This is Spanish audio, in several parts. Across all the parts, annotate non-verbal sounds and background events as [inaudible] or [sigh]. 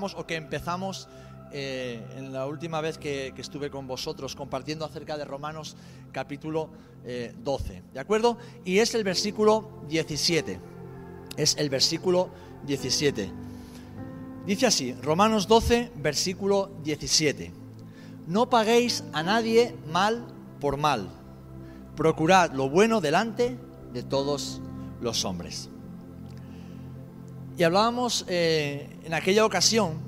o que empezamos eh, en la última vez que, estuve con vosotros compartiendo acerca de Romanos capítulo 12, eh, ¿de acuerdo? Y es el versículo 17, es el versículo 17. Dice así, Romanos 12, versículo 17. No paguéis a nadie mal por mal. Procurad lo bueno delante de todos los hombres. Y hablábamos eh, en aquella ocasión,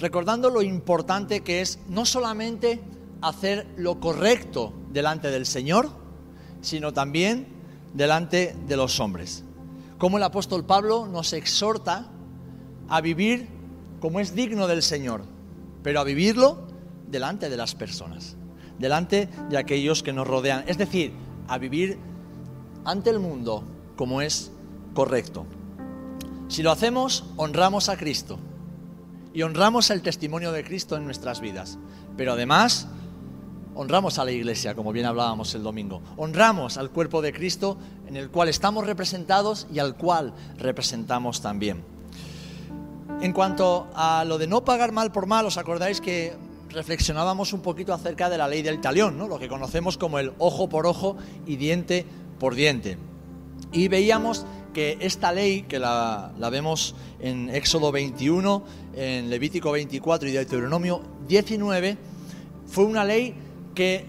recordando lo importante que es no solamente hacer lo correcto delante del Señor, sino también delante de los hombres. Como el apóstol Pablo nos exhorta a vivir como es digno del Señor, pero a vivirlo delante de las personas, delante de aquellos que nos rodean, es decir, a vivir ante el mundo como es correcto. Si lo hacemos, honramos a Cristo y honramos el testimonio de Cristo en nuestras vidas, pero además honramos a la iglesia, como bien hablábamos el domingo, honramos al cuerpo de Cristo en el cual estamos representados y al cual representamos también. En cuanto a lo de no pagar mal por mal, os acordáis que reflexionábamos un poquito acerca de la ley del talión, ¿no? lo que conocemos como el ojo por ojo y diente por diente. Y veíamos que esta ley, que la, vemos en Éxodo 21, en Levítico 24 y Deuteronomio 19, fue una ley que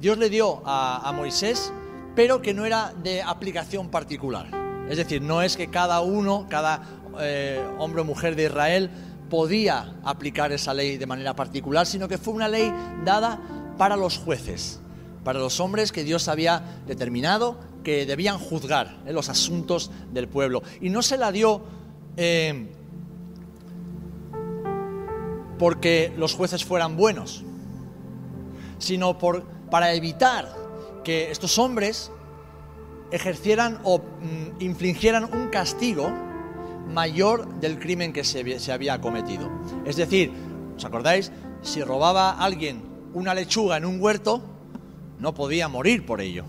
Dios le dio a Moisés, pero que no era de aplicación particular. Es decir, no es que cada uno, cada eh, hombre o mujer de Israel podía aplicar esa ley de manera particular, sino que fue una ley dada para los jueces, para los hombres que Dios había determinado que debían juzgar en los asuntos del pueblo. Y no se la dio eh, porque los jueces fueran buenos, sino por, para evitar que estos hombres ejercieran o mm, infligieran un castigo mayor del crimen que se, había cometido. Es decir, ¿os acordáis? Si robaba alguien una lechuga en un huerto, no podía morir por ello,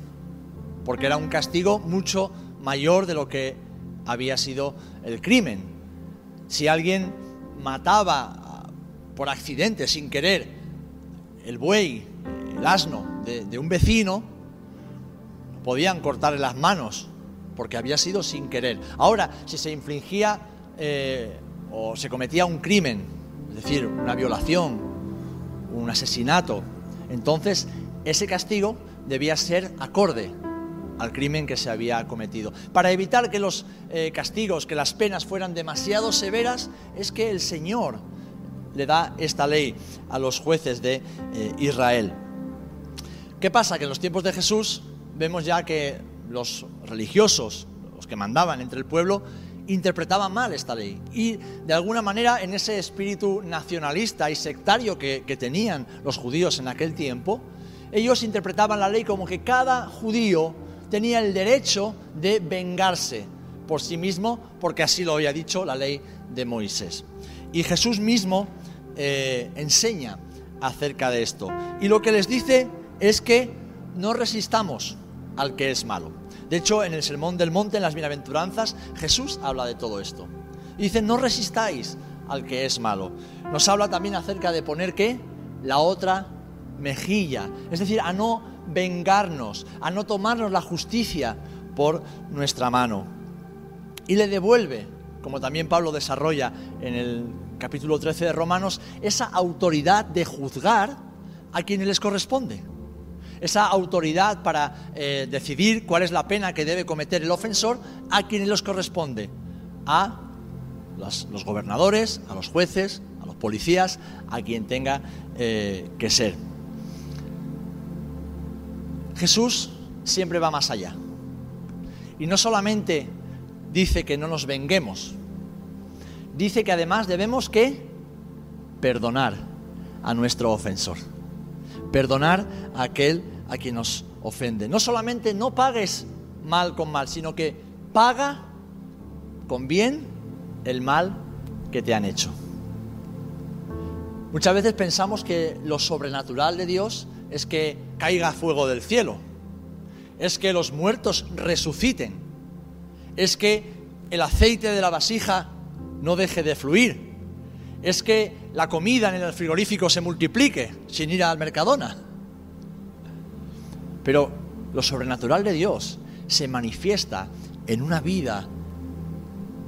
porque era un castigo mucho mayor de lo que había sido el crimen. Si alguien mataba ah, por accidente, sin querer, el buey, el asno de, un vecino, podían cortarle las manos porque había sido sin querer. Ahora, si se infligía eh, o se cometía un crimen, es decir, una violación, un asesinato, entonces ese castigo debía ser acorde al crimen que se había cometido. Para evitar que los eh, castigos, que las penas fueran demasiado severas, es que el Señor le da esta ley a los jueces de eh, Israel. ¿Qué pasa? Que en los tiempos de Jesús vemos ya que los religiosos, los que mandaban entre el pueblo, interpretaban mal esta ley. Y de alguna manera en ese espíritu nacionalista y sectario que, tenían los judíos en aquel tiempo, ellos interpretaban la ley como que cada judío tenía el derecho de vengarse por sí mismo, porque así lo había dicho la ley de Moisés. Y Jesús mismo eh, enseña acerca de esto. Y lo que les dice es que no resistamos al que es malo. De hecho, en el Sermón del Monte, en las Bienaventuranzas, Jesús habla de todo esto. Y dice, no resistáis al que es malo. Nos habla también acerca de poner qué? La otra mejilla. Es decir, a no vengarnos, a no tomarnos la justicia por nuestra mano. Y le devuelve, como también Pablo desarrolla en el capítulo 13 de Romanos, esa autoridad de juzgar a quienes les corresponde esa autoridad para eh, decidir cuál es la pena que debe cometer el ofensor, a quienes les corresponde, a los, gobernadores, a los jueces, a los policías, a quien tenga eh, que ser. Jesús siempre va más allá. Y no solamente dice que no nos venguemos, dice que además debemos que perdonar a nuestro ofensor, perdonar a aquel a quien nos ofende. No solamente no pagues mal con mal, sino que paga con bien el mal que te han hecho. Muchas veces pensamos que lo sobrenatural de Dios es que caiga fuego del cielo, es que los muertos resuciten, es que el aceite de la vasija no deje de fluir, es que la comida en el frigorífico se multiplique sin ir al Mercadona. Pero lo sobrenatural de Dios se manifiesta en una vida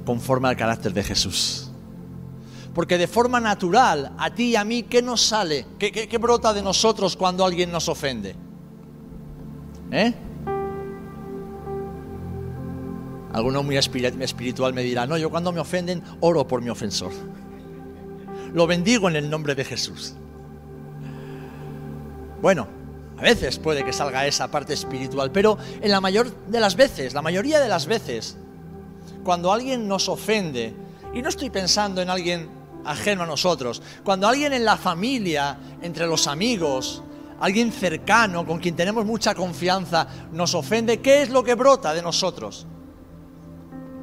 conforme al carácter de Jesús. Porque de forma natural, a ti y a mí, ¿qué nos sale? ¿Qué, brota de nosotros cuando alguien nos ofende? ¿Eh? Alguno muy espiritual me dirá, no, yo cuando me ofenden oro por mi ofensor. Lo bendigo en el nombre de Jesús. Bueno, a veces puede que salga esa parte espiritual, pero en la mayor de las veces, la mayoría de las veces, cuando alguien nos ofende, y no estoy pensando en alguien ajeno a nosotros, cuando alguien en la familia, entre los amigos, alguien cercano, con quien tenemos mucha confianza, nos ofende, ¿qué es lo que brota de nosotros?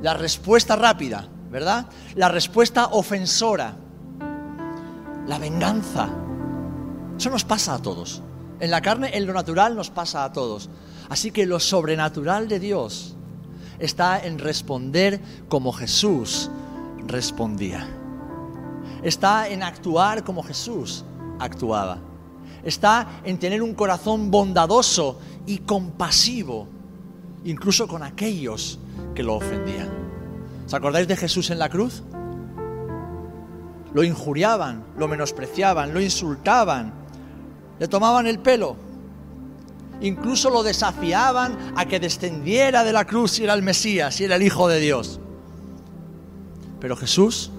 La respuesta rápida, ¿verdad? La respuesta ofensora, la venganza. Eso nos pasa a todos. En la carne, en lo natural, nos pasa a todos. Así que lo sobrenatural de Dios está en responder como Jesús respondía. Está en actuar como Jesús actuaba. Está en tener un corazón bondadoso y compasivo, incluso con aquellos que lo ofendían. ¿Os acordáis de Jesús en la cruz? Lo injuriaban, lo menospreciaban, lo insultaban, le tomaban el pelo, incluso lo desafiaban a que descendiera de la cruz si era el Mesías, si era el Hijo de Dios. Pero Jesús,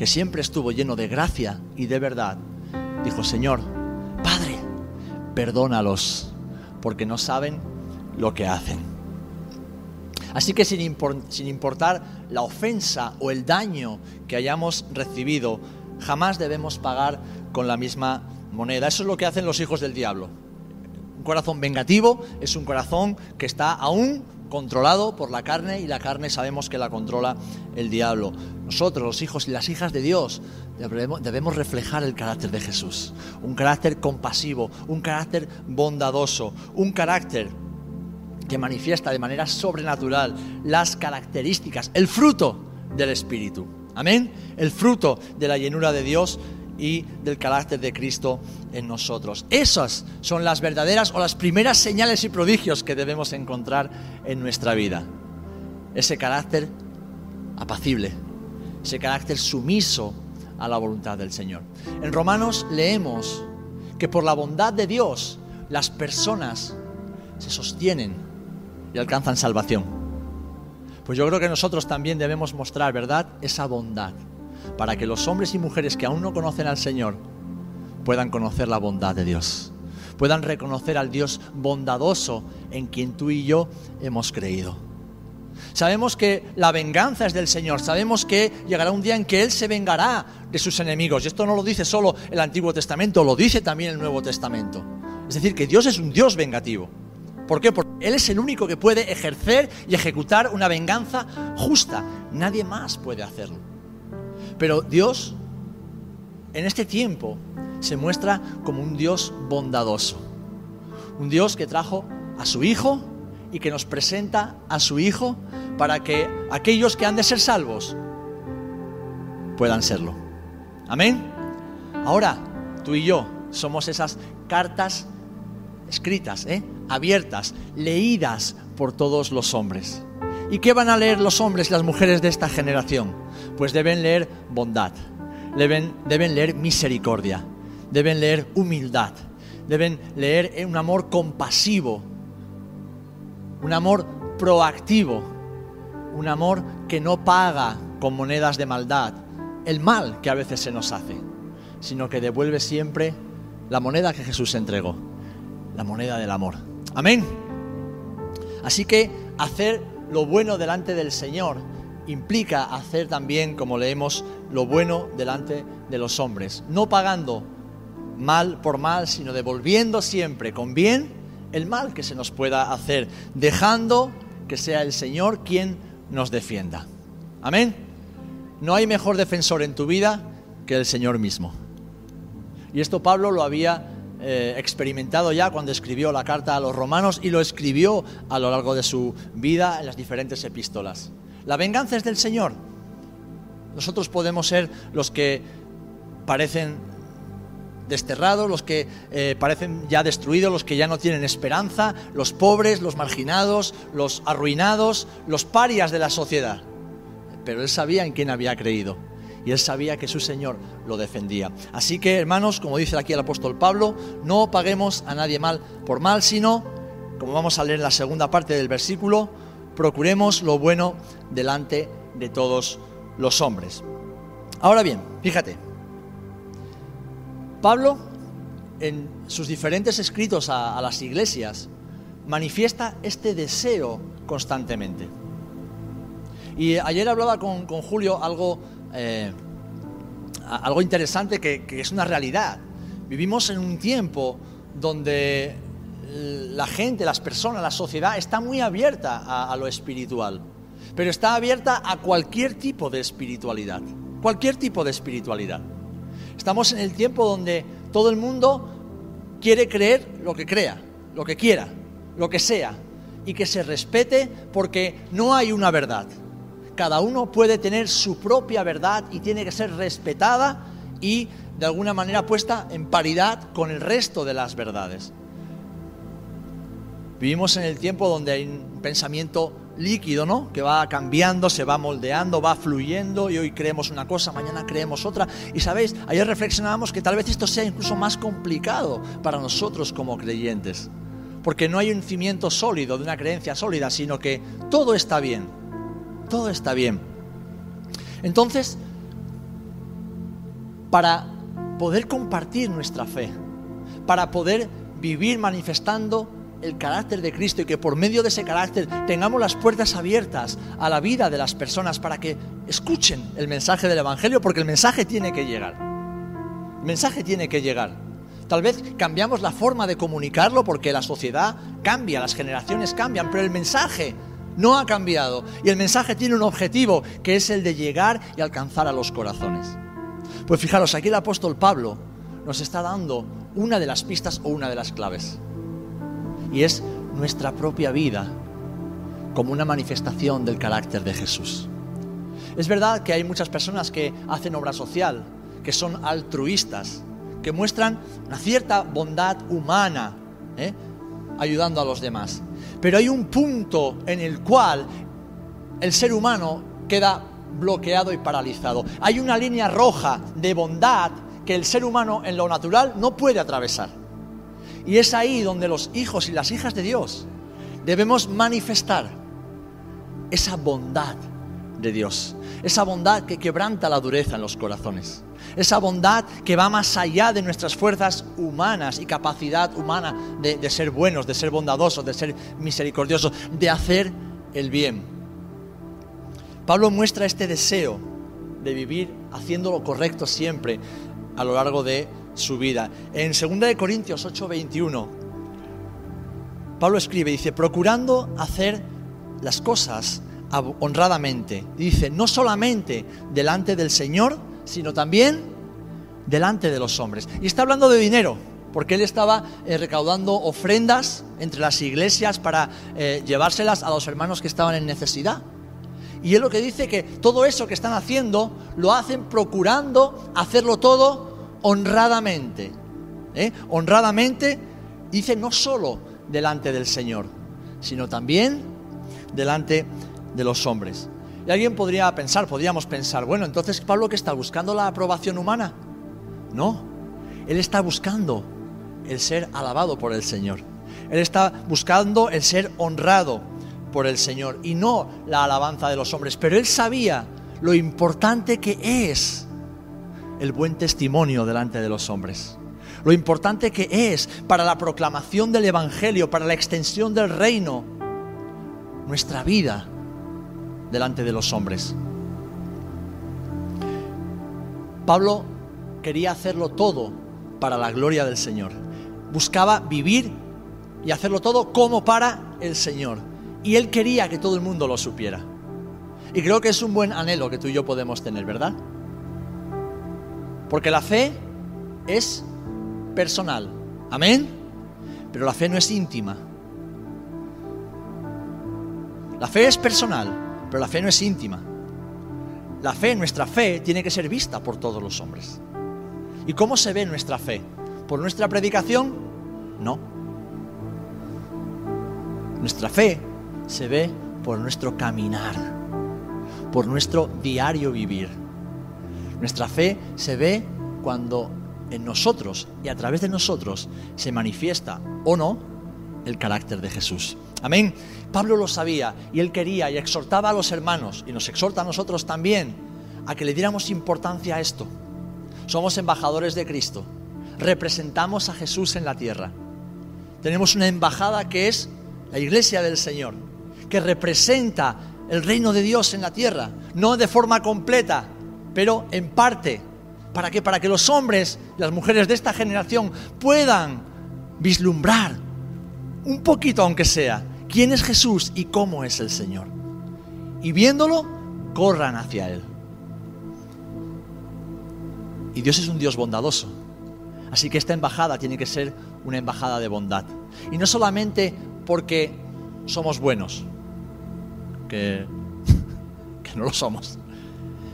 que siempre estuvo lleno de gracia y de verdad, dijo, Señor, Padre, perdónalos, porque no saben lo que hacen. Así que sin, importar la ofensa o el daño que hayamos recibido, jamás debemos pagar con la misma moneda. Eso es lo que hacen los hijos del diablo. Un corazón vengativo es un corazón que está aún controlado por la carne y la carne sabemos que la controla el diablo. Nosotros, los hijos y las hijas de Dios, debemos, reflejar el carácter de Jesús. Un carácter compasivo, un carácter bondadoso, un carácter que manifiesta de manera sobrenatural las características, el fruto del Espíritu. Amén. El fruto de la llenura de Dios y del carácter de Cristo en nosotros. Esas son las verdaderas o las primeras señales y prodigios que debemos encontrar en nuestra vida. Ese carácter apacible, ese carácter sumiso a la voluntad del Señor. En Romanos leemos que por la bondad de Dios las personas se sostienen y alcanzan salvación. Pues yo creo que nosotros también debemos mostrar, ¿verdad?, esa bondad para que los hombres y mujeres que aún no conocen al Señor puedan conocer la bondad de Dios, puedan reconocer al Dios bondadoso en quien tú y yo hemos creído. Sabemos que la venganza es del Señor, sabemos que llegará un día en que Él se vengará de sus enemigos. Y esto no lo dice solo el Antiguo Testamento, lo dice también el Nuevo Testamento. Es decir, que Dios es un Dios vengativo. ¿Por qué? Porque Él es el único que puede ejercer y ejecutar una venganza justa. Nadie más puede hacerlo. Pero Dios, en este tiempo, se muestra como un Dios bondadoso. Un Dios que trajo a su Hijo y que nos presenta a su Hijo para que aquellos que han de ser salvos puedan serlo. Amén. Ahora, tú y yo somos esas cartas escritas, ¿eh? abiertas, leídas por todos los hombres. ¿Y qué van a leer los hombres y las mujeres de esta generación? Pues deben leer bondad, deben, deben leer misericordia, deben leer humildad, deben leer un amor compasivo, un amor proactivo, un amor que no paga con monedas de maldad el mal que a veces se nos hace, sino que devuelve siempre la moneda que Jesús entregó, la moneda del amor. Amén. Así que hacer lo bueno delante del Señor implica hacer también, como leemos, lo bueno delante de los hombres, no pagando mal por mal, sino devolviendo siempre con bien el mal que se nos pueda hacer, dejando que sea el Señor quien nos defienda. Amén. No hay mejor defensor en tu vida que el Señor mismo. Y esto Pablo lo había eh, experimentado ya cuando escribió la carta a los romanos y lo escribió a lo largo de su vida en las diferentes epístolas. La venganza es del Señor. Nosotros podemos ser los que parecen desterrados, los que eh, parecen ya destruidos, los que ya no tienen esperanza, los pobres, los marginados, los arruinados, los parias de la sociedad. Pero él sabía en quién había creído y él sabía que su Señor lo defendía. Así que, hermanos, como dice aquí el apóstol Pablo, no paguemos a nadie mal por mal, sino, como vamos a leer en la segunda parte del versículo, procuremos lo bueno delante de todos los hombres. Ahora bien, fíjate, Pablo, en sus diferentes escritos a, las iglesias, manifiesta este deseo constantemente. Y ayer hablaba con, Julio algo, eh, algo interesante que, es una realidad. Vivimos en un tiempo donde la gente, las personas, la sociedad está muy abierta a lo espiritual, pero está abierta a cualquier tipo de espiritualidad, cualquier tipo de espiritualidad. Estamos en el tiempo donde todo el mundo quiere creer lo que crea, lo que quiera, lo que sea, y que se respete porque no hay una verdad. Cada uno puede tener su propia verdad y tiene que ser respetada y de alguna manera puesta en paridad con el resto de las verdades. Vivimos en el tiempo donde hay un pensamiento líquido, ¿no? Que va cambiando, se va moldeando, va fluyendo y hoy creemos una cosa, mañana creemos otra. Y sabéis, ayer reflexionábamos que tal vez esto sea incluso más complicado para nosotros como creyentes, porque no hay un cimiento sólido de una creencia sólida, sino que todo está bien, todo está bien. Entonces, para poder compartir nuestra fe, para poder vivir manifestando el carácter de Cristo y que por medio de ese carácter tengamos las puertas abiertas a la vida de las personas para que escuchen el mensaje del Evangelio, porque el mensaje tiene que llegar. El mensaje tiene que llegar. Tal vez cambiamos la forma de comunicarlo porque la sociedad cambia, las generaciones cambian, pero el mensaje no ha cambiado y el mensaje tiene un objetivo que es el de llegar y alcanzar a los corazones. Pues fijaros, aquí el apóstol Pablo nos está dando una de las pistas o una de las claves y es nuestra propia vida como una manifestación del carácter de Jesús. Es verdad que hay muchas personas que hacen obra social, que son altruistas, que muestran una cierta bondad humana, ¿eh? ayudando a los demás. Pero hay un punto en el cual el ser humano queda bloqueado y paralizado. Hay una línea roja de bondad que el ser humano en lo natural no puede atravesar. Y es ahí donde los hijos y las hijas de Dios debemos manifestar esa bondad de Dios, esa bondad que quebranta la dureza en los corazones, esa bondad que va más allá de nuestras fuerzas humanas y capacidad humana de, ser buenos, de ser bondadosos, de ser misericordiosos, de hacer el bien. Pablo muestra este deseo de vivir haciendo lo correcto siempre a lo largo de su vida. En 2 Corintios 8:21, Pablo escribe, dice, procurando hacer las cosas honradamente. Dice, no solamente delante del Señor, sino también delante de los hombres. Y está hablando de dinero, porque él estaba eh, recaudando ofrendas entre las iglesias para eh, llevárselas a los hermanos que estaban en necesidad. Y él lo que dice que todo eso que están haciendo lo hacen procurando hacerlo todo honradamente. ¿eh? Honradamente dice no solo delante del Señor, sino también delante de los hombres. Y alguien podría pensar, podríamos pensar, bueno, entonces Pablo que está buscando la aprobación humana. No, él está buscando el ser alabado por el Señor. Él está buscando el ser honrado por el Señor y no la alabanza de los hombres. Pero él sabía lo importante que es el buen testimonio delante de los hombres. Lo importante que es para la proclamación del Evangelio, para la extensión del reino, nuestra vida delante de los hombres. Pablo quería hacerlo todo para la gloria del Señor. Buscaba vivir y hacerlo todo como para el Señor. Y él quería que todo el mundo lo supiera. Y creo que es un buen anhelo que tú y yo podemos tener, ¿verdad? Porque la fe es personal. Amén. Pero la fe no es íntima. La fe es personal, pero la fe no es íntima. la fe, nuestra fe, tiene que ser vista por todos los hombres. ¿Y cómo se ve nuestra fe? ¿Por nuestra predicación? No. Nuestra fe se ve por nuestro caminar, por nuestro diario vivir. Nuestra fe se ve cuando en nosotros y a través de nosotros se manifiesta o no el carácter de Jesús. Amén. Pablo lo sabía y él quería y exhortaba a los hermanos y nos exhorta a nosotros también a que le diéramos importancia a esto. Somos embajadores de Cristo, representamos a Jesús en la tierra. Tenemos una embajada que es la iglesia del Señor, que representa el reino de Dios en la tierra, no de forma completa, pero en parte. ¿Para qué? Para que los hombres las mujeres de esta generación puedan vislumbrar un poquito aunque sea, quién es Jesús y cómo es el Señor. Y viéndolo, corran hacia Él. Y Dios es un Dios bondadoso. Así que esta embajada tiene que ser una embajada de bondad. Y no solamente porque somos buenos, que, [laughs] que no lo somos,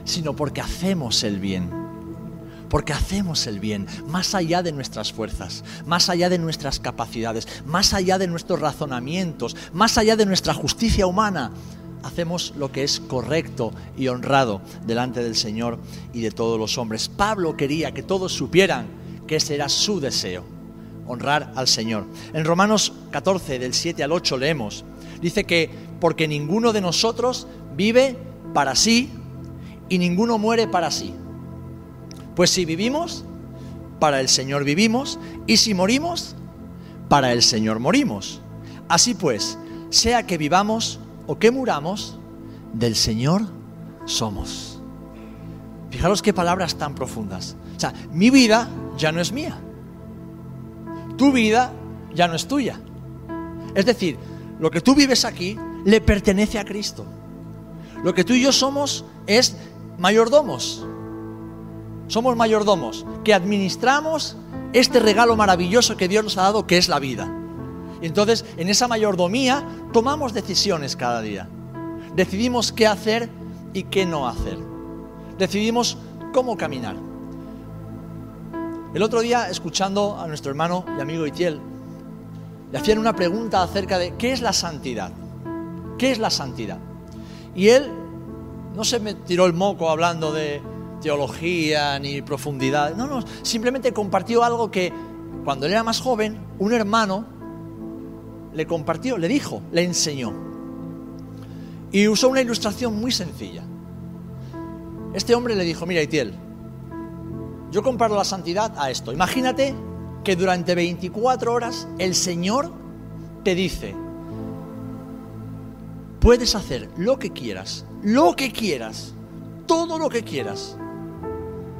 sino porque hacemos el bien porque hacemos el bien, más allá de nuestras fuerzas, más allá de nuestras capacidades, más allá de nuestros razonamientos, más allá de nuestra justicia humana. Hacemos lo que es correcto y honrado delante del Señor y de todos los hombres. Pablo quería que todos supieran que ese era su deseo, honrar al Señor. En Romanos 14, del 7 al 8 leemos, dice que porque ninguno de nosotros vive para sí y ninguno muere para sí. Pues si vivimos, para el Señor vivimos, y si morimos, para el Señor morimos. Así pues, sea que vivamos o que muramos, del Señor somos. Fijaros qué palabras tan profundas. O sea, mi vida ya no es mía. Tu vida ya no es tuya. Es decir, lo que tú vives aquí le pertenece a Cristo. Lo que tú y yo somos es mayordomos somos mayordomos, que administramos este regalo maravilloso que Dios nos ha dado, que es la vida. Entonces, en esa mayordomía, tomamos decisiones cada día. Decidimos qué hacer y qué no hacer. Decidimos cómo caminar. El otro día, escuchando a nuestro hermano y amigo Itiel, le hacían una pregunta acerca de qué es la santidad. ¿Qué es la santidad? Y él no se me tiró el moco hablando de teología ni profundidad. No, no, simplemente compartió algo que cuando él era más joven, un hermano le compartió, le dijo, le enseñó. Y usó una ilustración muy sencilla. Este hombre le dijo, mira, Itiel, yo comparo la santidad a esto. Imagínate que durante 24 horas el Señor te dice, puedes hacer lo que quieras, lo que quieras, todo lo que quieras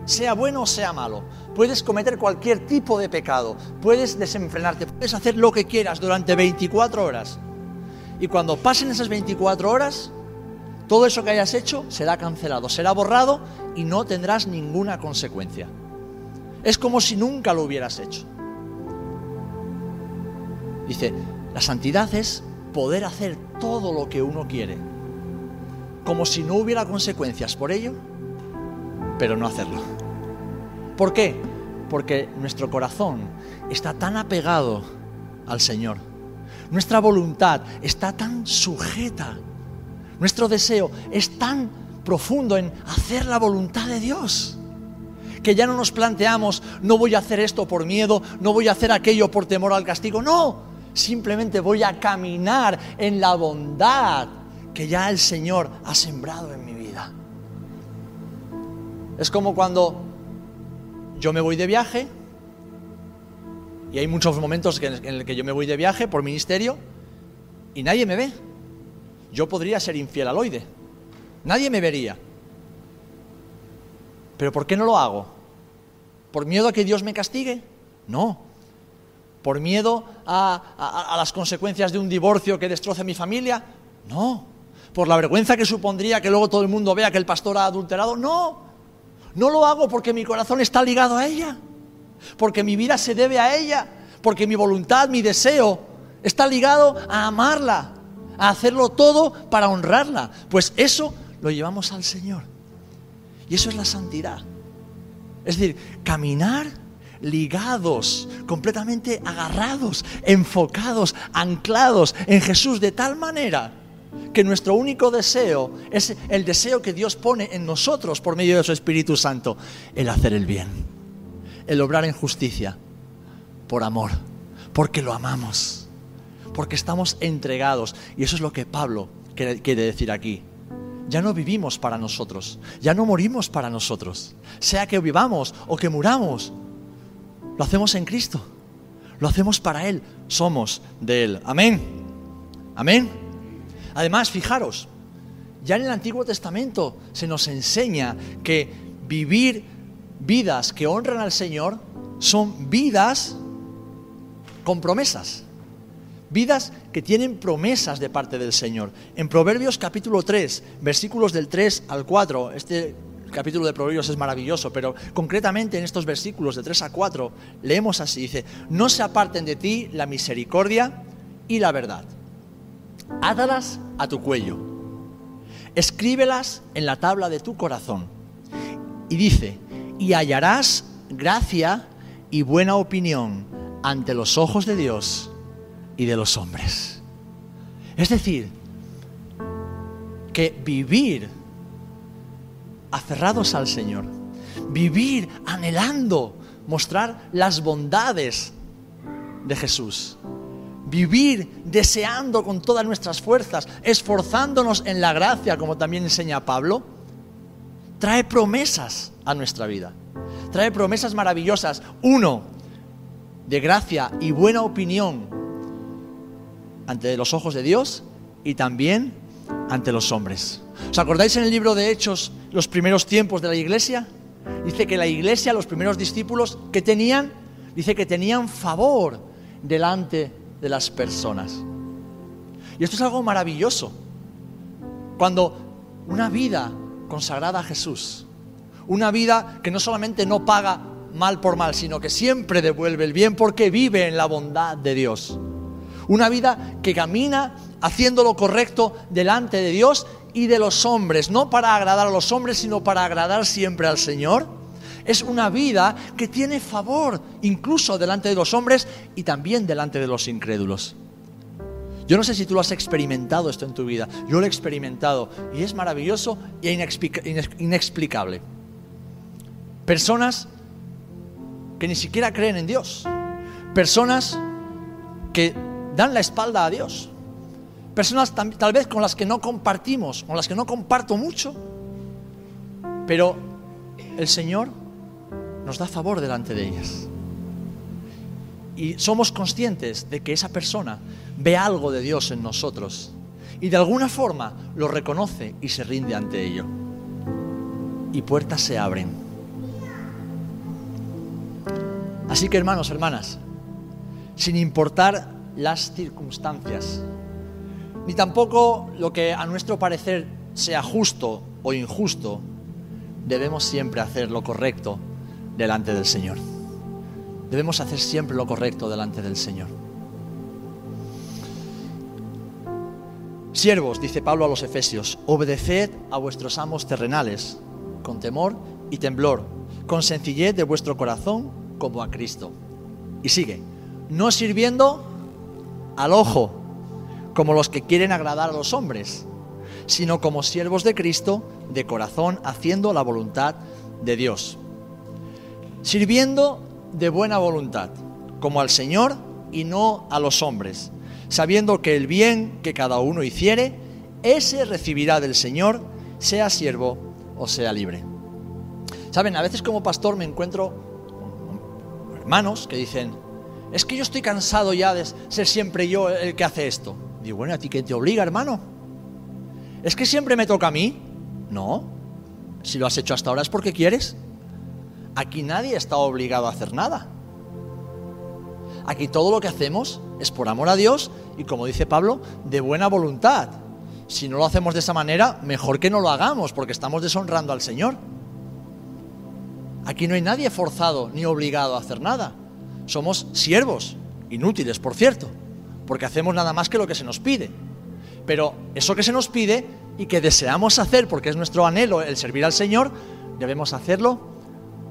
sea bueno o sea malo. Puedes cometer cualquier tipo de pecado, puedes desenfrenarte, puedes hacer lo que quieras durante 24 horas. Y cuando pasen esas 24 horas, todo eso que hayas hecho será cancelado, será borrado y no tendrás ninguna consecuencia. Es como si nunca lo hubieras hecho. Dice, la santidad es poder hacer todo lo que uno quiere, como si no hubiera consecuencias por ello pero no hacerlo. ¿Por qué? Porque nuestro corazón está tan apegado al Señor. Nuestra voluntad está tan sujeta. Nuestro deseo es tan profundo en hacer la voluntad de Dios. Que ya no nos planteamos, no voy a hacer esto por miedo, no voy a hacer aquello por temor al castigo. No, simplemente voy a caminar en la bondad que ya el Señor ha sembrado en mí. Es como cuando yo me voy de viaje, y hay muchos momentos en el que yo me voy de viaje por ministerio y nadie me ve. Yo podría ser infiel al oide. Nadie me vería. ¿Pero por qué no lo hago? ¿Por miedo a que Dios me castigue? No. ¿Por miedo a, a las consecuencias de un divorcio que destroce mi familia? No. ¿Por la vergüenza que supondría que luego todo el mundo vea que el pastor ha adulterado? No. No lo hago porque mi corazón está ligado a ella, porque mi vida se debe a ella, porque mi voluntad, mi deseo está ligado a amarla, a hacerlo todo para honrarla. Pues eso lo llevamos al Señor. Y eso es la santidad. Es decir, caminar ligados, completamente agarrados, enfocados, anclados en Jesús de tal manera que nuestro único deseo es el deseo que Dios pone en nosotros por medio de su Espíritu Santo, el hacer el bien, el obrar en justicia, por amor, porque lo amamos, porque estamos entregados. Y eso es lo que Pablo quiere decir aquí. Ya no vivimos para nosotros, ya no morimos para nosotros. Sea que vivamos o que muramos, lo hacemos en Cristo, lo hacemos para Él, somos de Él. Amén. Amén. Además, fijaros, ya en el Antiguo Testamento se nos enseña que vivir vidas que honran al Señor son vidas con promesas. Vidas que tienen promesas de parte del Señor. En Proverbios capítulo 3, versículos del 3 al 4, este capítulo de Proverbios es maravilloso, pero concretamente en estos versículos de 3 a 4 leemos así, dice, no se aparten de ti la misericordia y la verdad. A tu cuello, escríbelas en la tabla de tu corazón. Y dice, y hallarás gracia y buena opinión ante los ojos de Dios y de los hombres. Es decir, que vivir aferrados al Señor, vivir anhelando mostrar las bondades de Jesús, vivir deseando con todas nuestras fuerzas, esforzándonos en la gracia, como también enseña Pablo, trae promesas a nuestra vida. Trae promesas maravillosas. Uno, de gracia y buena opinión ante los ojos de Dios y también ante los hombres. ¿Os acordáis en el libro de Hechos los primeros tiempos de la iglesia? Dice que la iglesia, los primeros discípulos, que tenían? Dice que tenían favor delante de las personas. Y esto es algo maravilloso. Cuando una vida consagrada a Jesús, una vida que no solamente no paga mal por mal, sino que siempre devuelve el bien porque vive en la bondad de Dios. Una vida que camina haciendo lo correcto delante de Dios y de los hombres, no para agradar a los hombres, sino para agradar siempre al Señor. Es una vida que tiene favor incluso delante de los hombres y también delante de los incrédulos. Yo no sé si tú lo has experimentado esto en tu vida. Yo lo he experimentado y es maravilloso e inexplicable. Personas que ni siquiera creen en Dios. Personas que dan la espalda a Dios. Personas tal vez con las que no compartimos, con las que no comparto mucho. Pero el Señor nos da favor delante de ellas. Y somos conscientes de que esa persona ve algo de Dios en nosotros y de alguna forma lo reconoce y se rinde ante ello. Y puertas se abren Así que hermanos, hermanas, sin importar las circunstancias, ni tampoco lo que a nuestro parecer sea justo o injusto, debemos siempre hacer lo correcto delante del Señor. Debemos hacer siempre lo correcto delante del Señor. Siervos, dice Pablo a los Efesios, obedeced a vuestros amos terrenales con temor y temblor, con sencillez de vuestro corazón como a Cristo. Y sigue, no sirviendo al ojo, como los que quieren agradar a los hombres, sino como siervos de Cristo, de corazón, haciendo la voluntad de Dios. Sirviendo de buena voluntad, como al Señor y no a los hombres, sabiendo que el bien que cada uno hiciere, ese recibirá del Señor, sea siervo o sea libre. Saben, a veces como pastor me encuentro hermanos que dicen, es que yo estoy cansado ya de ser siempre yo el que hace esto. Digo, bueno, ¿a ti qué te obliga, hermano? ¿Es que siempre me toca a mí? No. Si lo has hecho hasta ahora es porque quieres. Aquí nadie está obligado a hacer nada. Aquí todo lo que hacemos es por amor a Dios y, como dice Pablo, de buena voluntad. Si no lo hacemos de esa manera, mejor que no lo hagamos porque estamos deshonrando al Señor. Aquí no hay nadie forzado ni obligado a hacer nada. Somos siervos, inútiles, por cierto, porque hacemos nada más que lo que se nos pide. Pero eso que se nos pide y que deseamos hacer, porque es nuestro anhelo el servir al Señor, debemos hacerlo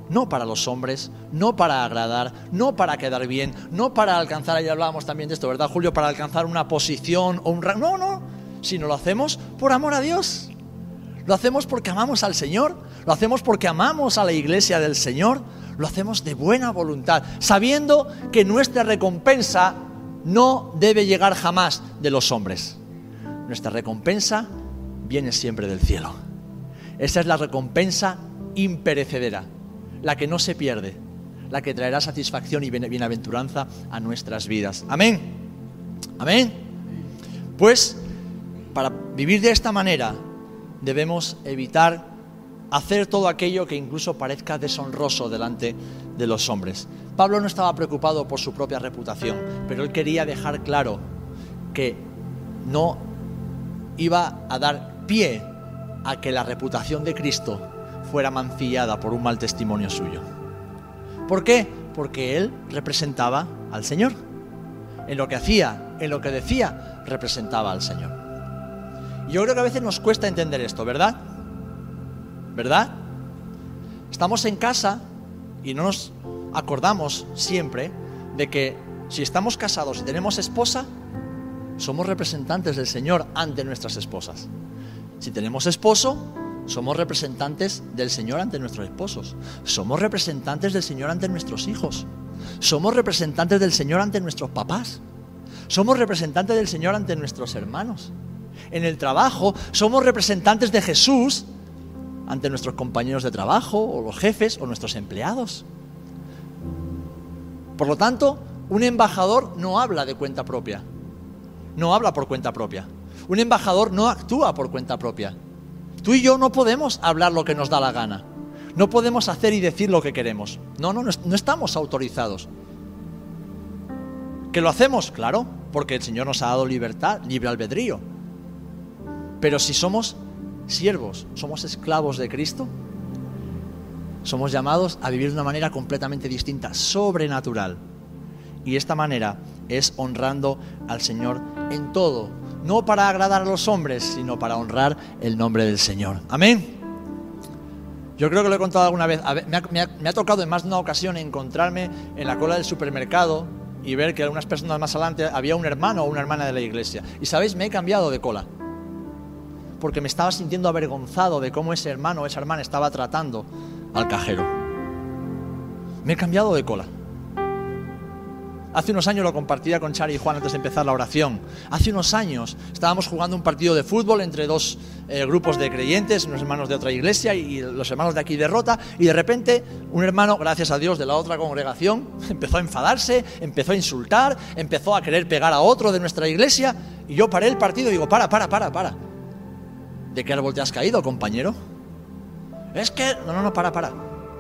no para los hombres, no para agradar, no para quedar bien, no para alcanzar, ya hablábamos también de esto, ¿verdad, Julio? Para alcanzar una posición o un rango. No, no, sino lo hacemos por amor a Dios. Lo hacemos porque amamos al Señor, lo hacemos porque amamos a la iglesia del Señor, lo hacemos de buena voluntad, sabiendo que nuestra recompensa no debe llegar jamás de los hombres. Nuestra recompensa viene siempre del cielo. Esa es la recompensa imperecedera la que no se pierde, la que traerá satisfacción y bienaventuranza a nuestras vidas. Amén. Amén. Pues para vivir de esta manera debemos evitar hacer todo aquello que incluso parezca deshonroso delante de los hombres. Pablo no estaba preocupado por su propia reputación, pero él quería dejar claro que no iba a dar pie a que la reputación de Cristo fuera mancillada por un mal testimonio suyo. ¿Por qué? Porque él representaba al Señor. En lo que hacía, en lo que decía, representaba al Señor. Yo creo que a veces nos cuesta entender esto, ¿verdad? ¿Verdad? Estamos en casa y no nos acordamos siempre de que si estamos casados y tenemos esposa, somos representantes del Señor ante nuestras esposas. Si tenemos esposo, somos representantes del Señor ante nuestros esposos. Somos representantes del Señor ante nuestros hijos. Somos representantes del Señor ante nuestros papás. Somos representantes del Señor ante nuestros hermanos. En el trabajo somos representantes de Jesús ante nuestros compañeros de trabajo o los jefes o nuestros empleados. Por lo tanto, un embajador no habla de cuenta propia. No habla por cuenta propia. Un embajador no actúa por cuenta propia. Tú y yo no podemos hablar lo que nos da la gana. No podemos hacer y decir lo que queremos. No, no, no estamos autorizados. ¿Que lo hacemos? Claro, porque el Señor nos ha dado libertad, libre albedrío. Pero si somos siervos, somos esclavos de Cristo, somos llamados a vivir de una manera completamente distinta, sobrenatural. Y esta manera es honrando al Señor en todo, no para agradar a los hombres, sino para honrar el nombre del Señor. Amén. Yo creo que lo he contado alguna vez. Me ha, tocado en más de una ocasión encontrarme en la cola del supermercado y ver que algunas personas más adelante había un hermano o una hermana de la iglesia. Y sabéis, me he cambiado de cola. Porque me estaba sintiendo avergonzado de cómo ese hermano o esa hermana estaba tratando al cajero. Me he cambiado de cola. Hace unos años lo compartía con Chari y Juan antes de empezar la oración. Hace unos años estábamos jugando un partido de fútbol entre dos eh, grupos de creyentes, unos hermanos de otra iglesia y, los hermanos de aquí de Rota, y de repente un hermano, gracias a Dios, de la otra congregación, [laughs] empezó a enfadarse, empezó a insultar, empezó a querer pegar a otro de nuestra iglesia, y yo paré el partido y digo, para, para, para, para. ¿De qué árbol te has caído, compañero? Es que... No, no, no, para, para.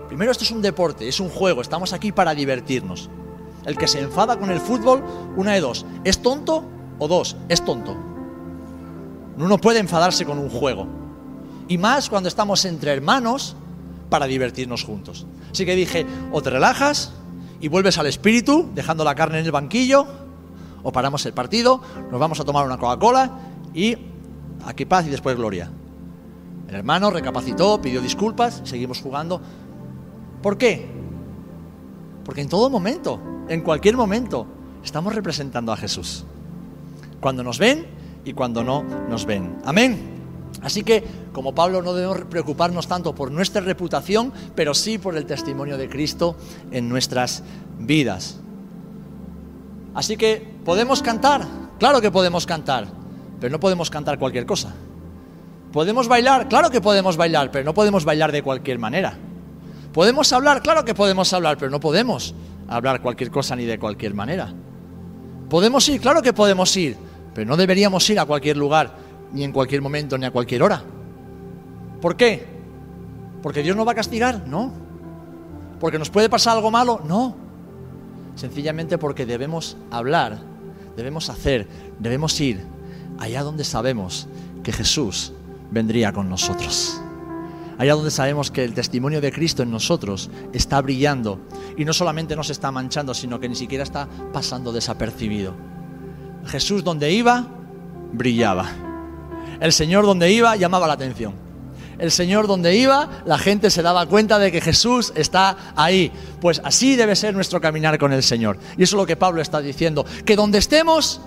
Primero esto es un deporte, es un juego, estamos aquí para divertirnos. El que se enfada con el fútbol, una de dos, ¿es tonto? O dos, es tonto. Uno puede enfadarse con un juego. Y más cuando estamos entre hermanos para divertirnos juntos. Así que dije, o te relajas y vuelves al espíritu, dejando la carne en el banquillo, o paramos el partido, nos vamos a tomar una Coca-Cola y aquí paz y después gloria. El hermano recapacitó, pidió disculpas, seguimos jugando. ¿Por qué? Porque en todo momento en cualquier momento, estamos representando a Jesús. Cuando nos ven y cuando no nos ven. Amén. Así que, como Pablo, no debemos preocuparnos tanto por nuestra reputación, pero sí por el testimonio de Cristo en nuestras vidas. Así que, ¿podemos cantar? Claro que podemos cantar, pero no podemos cantar cualquier cosa. ¿Podemos bailar? Claro que podemos bailar, pero no podemos bailar de cualquier manera. ¿Podemos hablar? Claro que podemos hablar, pero no podemos hablar cualquier cosa ni de cualquier manera. ¿Podemos ir? Claro que podemos ir, pero no deberíamos ir a cualquier lugar, ni en cualquier momento, ni a cualquier hora. ¿Por qué? ¿Porque Dios nos va a castigar? No. ¿Porque nos puede pasar algo malo? No. Sencillamente porque debemos hablar, debemos hacer, debemos ir allá donde sabemos que Jesús vendría con nosotros allá donde sabemos que el testimonio de Cristo en nosotros está brillando y no solamente nos está manchando, sino que ni siquiera está pasando desapercibido. Jesús donde iba, brillaba. El Señor donde iba, llamaba la atención. El Señor donde iba, la gente se daba cuenta de que Jesús está ahí. Pues así debe ser nuestro caminar con el Señor. Y eso es lo que Pablo está diciendo. Que donde estemos,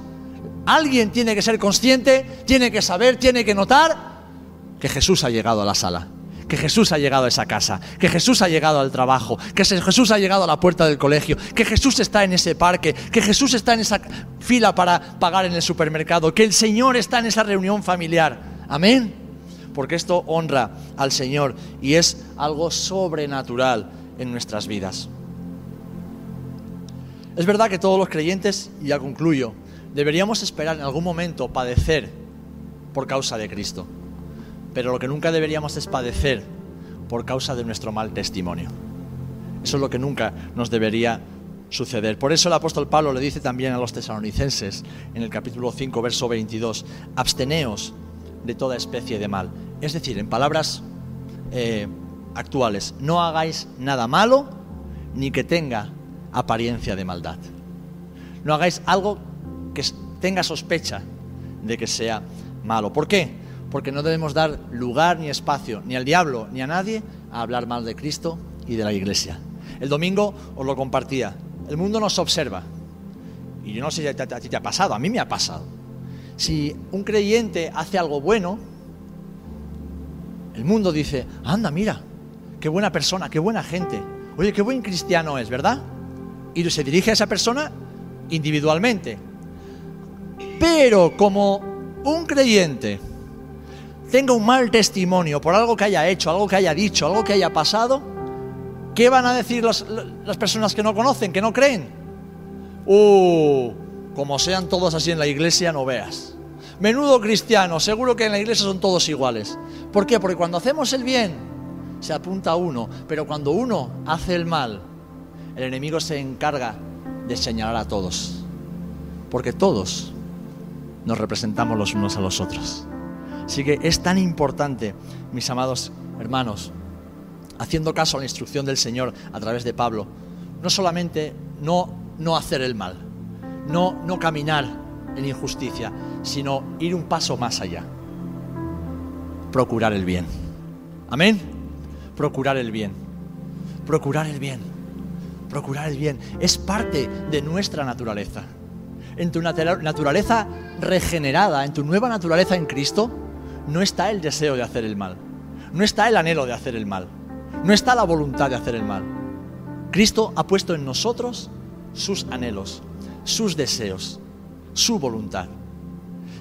alguien tiene que ser consciente, tiene que saber, tiene que notar que Jesús ha llegado a la sala que Jesús ha llegado a esa casa, que Jesús ha llegado al trabajo, que Jesús ha llegado a la puerta del colegio, que Jesús está en ese parque, que Jesús está en esa fila para pagar en el supermercado, que el Señor está en esa reunión familiar. Amén. Porque esto honra al Señor y es algo sobrenatural en nuestras vidas. Es verdad que todos los creyentes, y ya concluyo, deberíamos esperar en algún momento padecer por causa de Cristo pero lo que nunca deberíamos es padecer por causa de nuestro mal testimonio. Eso es lo que nunca nos debería suceder. Por eso el apóstol Pablo le dice también a los tesalonicenses en el capítulo 5, verso 22, absteneos de toda especie de mal. Es decir, en palabras eh, actuales, no hagáis nada malo ni que tenga apariencia de maldad. No hagáis algo que tenga sospecha de que sea malo. ¿Por qué? Porque no debemos dar lugar ni espacio ni al diablo ni a nadie a hablar mal de Cristo y de la iglesia. El domingo os lo compartía. El mundo nos observa. Y yo no sé si a ti te ha pasado, a mí me ha pasado. Si un creyente hace algo bueno, el mundo dice, anda, mira, qué buena persona, qué buena gente. Oye, qué buen cristiano es, ¿verdad? Y se dirige a esa persona individualmente. Pero como un creyente tenga un mal testimonio por algo que haya hecho, algo que haya dicho, algo que haya pasado, ¿qué van a decir las, personas que no conocen, que no creen? Uh, como sean todos así en la iglesia, no veas. Menudo cristiano, seguro que en la iglesia son todos iguales. ¿Por qué? Porque cuando hacemos el bien, se apunta a uno, pero cuando uno hace el mal, el enemigo se encarga de señalar a todos. Porque todos nos representamos los unos a los otros. Así que es tan importante, mis amados hermanos, haciendo caso a la instrucción del Señor a través de Pablo, no solamente no, no hacer el mal, no, no caminar en injusticia, sino ir un paso más allá. Procurar el bien. Amén. Procurar el bien. Procurar el bien. Procurar el bien. Es parte de nuestra naturaleza. En tu naturaleza regenerada, en tu nueva naturaleza en Cristo, no está el deseo de hacer el mal, no está el anhelo de hacer el mal, no está la voluntad de hacer el mal. Cristo ha puesto en nosotros sus anhelos, sus deseos, su voluntad.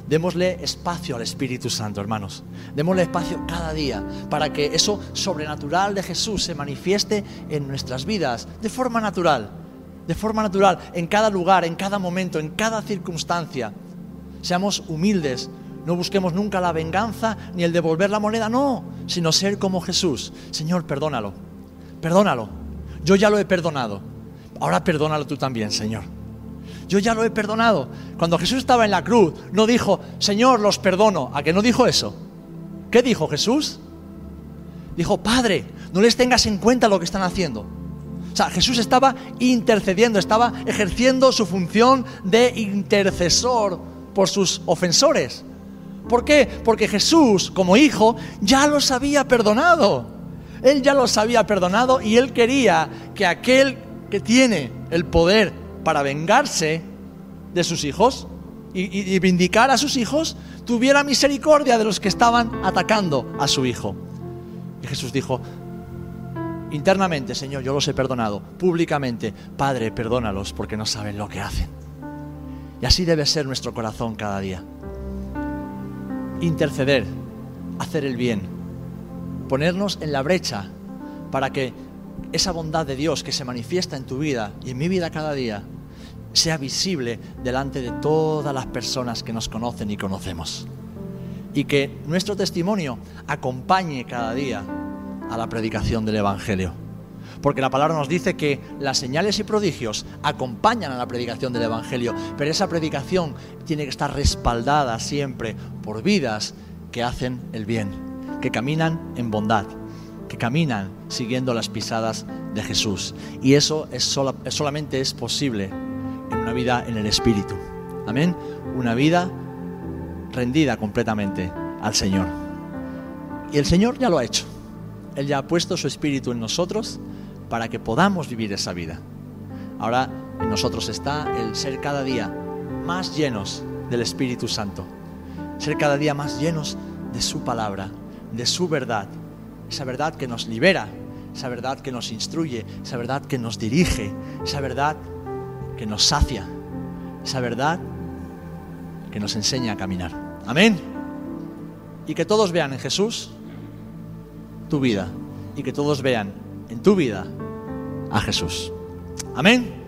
Démosle espacio al Espíritu Santo, hermanos. Démosle espacio cada día para que eso sobrenatural de Jesús se manifieste en nuestras vidas de forma natural, de forma natural, en cada lugar, en cada momento, en cada circunstancia. Seamos humildes, no busquemos nunca la venganza ni el devolver la moneda, no, sino ser como Jesús. Señor, perdónalo, perdónalo. Yo ya lo he perdonado. Ahora perdónalo tú también, Señor. Yo ya lo he perdonado. Cuando Jesús estaba en la cruz, no dijo, Señor, los perdono. ¿A qué no dijo eso? ¿Qué dijo Jesús? Dijo, Padre, no les tengas en cuenta lo que están haciendo. O sea, Jesús estaba intercediendo, estaba ejerciendo su función de intercesor por sus ofensores. ¿Por qué? Porque Jesús, como hijo, ya los había perdonado. Él ya los había perdonado y él quería que aquel que tiene el poder para vengarse de sus hijos y, vindicar a sus hijos, tuviera misericordia de los que estaban atacando a su hijo. Y Jesús dijo, internamente, Señor, yo los he perdonado, públicamente, Padre, perdónalos porque no saben lo que hacen. Y así debe ser nuestro corazón cada día interceder, hacer el bien, ponernos en la brecha para que esa bondad de Dios que se manifiesta en tu vida y en mi vida cada día sea visible delante de todas las personas que nos conocen y conocemos. Y que nuestro testimonio acompañe cada día a la predicación del Evangelio. Porque la palabra nos dice que las señales y prodigios acompañan a la predicación del Evangelio, pero esa predicación tiene que estar respaldada siempre por vidas que hacen el bien, que caminan en bondad, que caminan siguiendo las pisadas de Jesús. Y eso es solamente es posible en una vida en el Espíritu. Amén. Una vida rendida completamente al Señor. Y el Señor ya lo ha hecho. Él ya ha puesto su espíritu en nosotros para que podamos vivir esa vida. Ahora en nosotros está el ser cada día más llenos del Espíritu Santo, ser cada día más llenos de su palabra, de su verdad, esa verdad que nos libera, esa verdad que nos instruye, esa verdad que nos dirige, esa verdad que nos sacia, esa verdad que nos enseña a caminar. Amén. Y que todos vean en Jesús tu vida y que todos vean en tu vida a Jesús. Amén.